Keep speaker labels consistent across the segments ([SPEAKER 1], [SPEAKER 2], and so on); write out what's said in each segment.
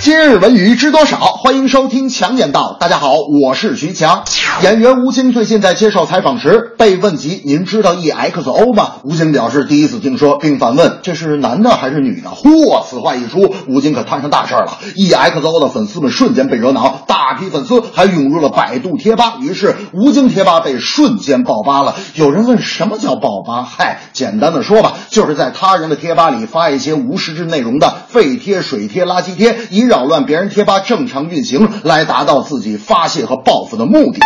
[SPEAKER 1] 今日文娱知多少？欢迎收听强言道。大家好，我是徐强。演员吴京最近在接受采访时被问及“您知道 EXO 吗？”吴京表示第一次听说，并反问：“这是男的还是女的？”嚯！此话一出，吴京可摊上大事儿了。EXO 的粉丝们瞬间被惹恼，大批粉丝还涌入了百度贴吧，于是吴京贴吧被瞬间爆发了。有人问什么叫爆吧？嗨，简单的说吧，就是在他人的贴吧里发一些无实质内容的废贴、水贴、垃圾贴，一扰乱别人贴吧正常运行，来达到自己发泄和报复的目的。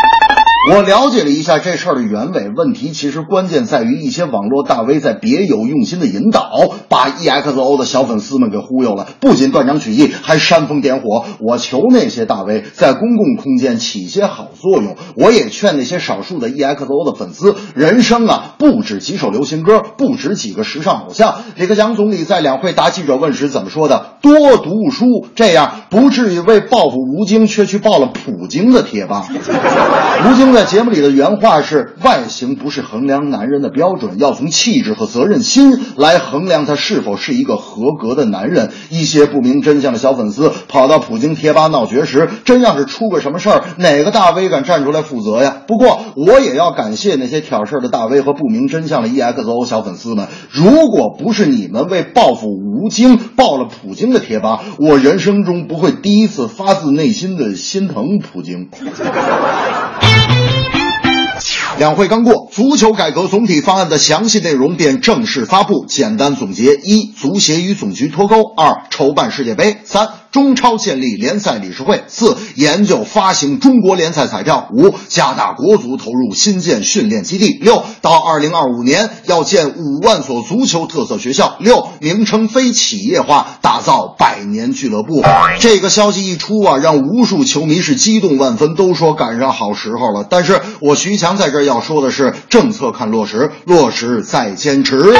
[SPEAKER 1] 我了解了一下这事儿的原委，问题其实关键在于一些网络大 V 在别有用心的引导，把 EXO 的小粉丝们给忽悠了，不仅断章取义，还煽风点火。我求那些大 V 在公共空间起些好作用，我也劝那些少数的 EXO 的粉丝，人生啊不止几首流行歌，不止几个时尚偶像。李克强总理在两会答记者问时怎么说的？多读书，这样不至于为报复吴京却去报了普京的贴吧。吴 京在节目里的原话是：“外形不是衡量男人的标准，要从气质和责任心来衡量他是否是一个合格的男人。”一些不明真相的小粉丝跑到普京贴吧闹绝食，真要是出个什么事儿，哪个大 V 敢站出来负责呀？不过我也要感谢那些挑事儿的大 V 和不明真相的 EXO 小粉丝们。如果不是你们为报复吴京爆了普京的贴吧，我人生中不会第一次发自内心的心疼普京。两会刚过，足球改革总体方案的详细内容便正式发布。简单总结：一、足协与总局脱钩；二、筹办世界杯；三、中超建立联赛理事会；四、研究发行中国联赛彩票；五、加大国足投入新建训练基地；六、到二零二五年要建五万所足球特色学校；六、名称非企业化，打造百年俱乐部。这个消息一出啊，让无数球迷是激动万分，都说赶上好时候了。但是我徐强在这儿要说的是，政策看落实，落实再坚持。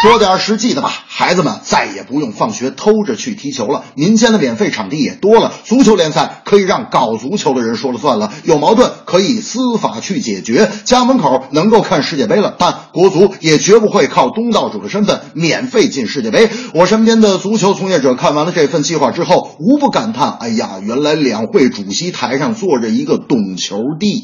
[SPEAKER 1] 说点实际的吧，孩子们再也不用放学偷着去踢球了，民间的免费场地也多了，足球联赛可以让搞足球的人说了算了，有矛盾可以司法去解决，家门口能够看世界杯了，但国足也绝不会靠东道主的身份免费进世界杯。我身边的足球从业者看完了这份计划之后，无不感叹：哎呀，原来两会主席台上坐着一个懂球帝。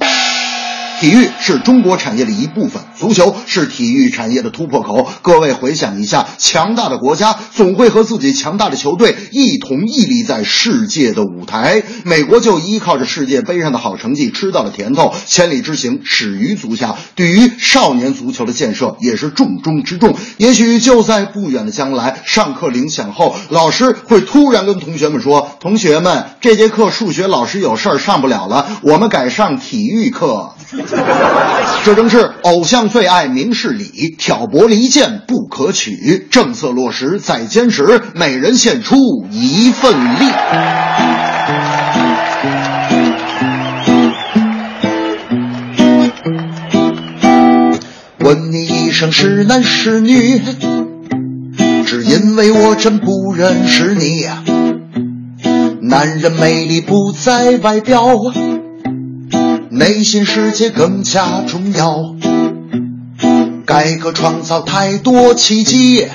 [SPEAKER 1] 体育是中国产业的一部分，足球是体育产业的突破口。各位回想一下，强大的国家总会和自己强大的球队一同屹立在世界的舞台。美国就依靠着世界杯上的好成绩吃到了甜头，千里之行始于足下。对于少年足球的建设也是重中之重。也许就在不远的将来，上课铃响后，老师会突然跟同学们说：“同学们，这节课数学老师有事儿上不了了，我们改上体育课。” 这正是偶像最爱明事理，挑拨离间不可取。政策落实再坚持，每人献出一份力。问你一声是男是女，只因为我真不认识你呀、男人魅力不在外表。内心世界更加重要。改革创造太多奇迹，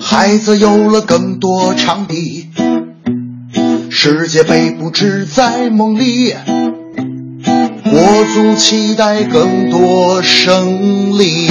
[SPEAKER 1] 孩子有了更多场地，世界杯不止在梦里，国足期待更多胜利。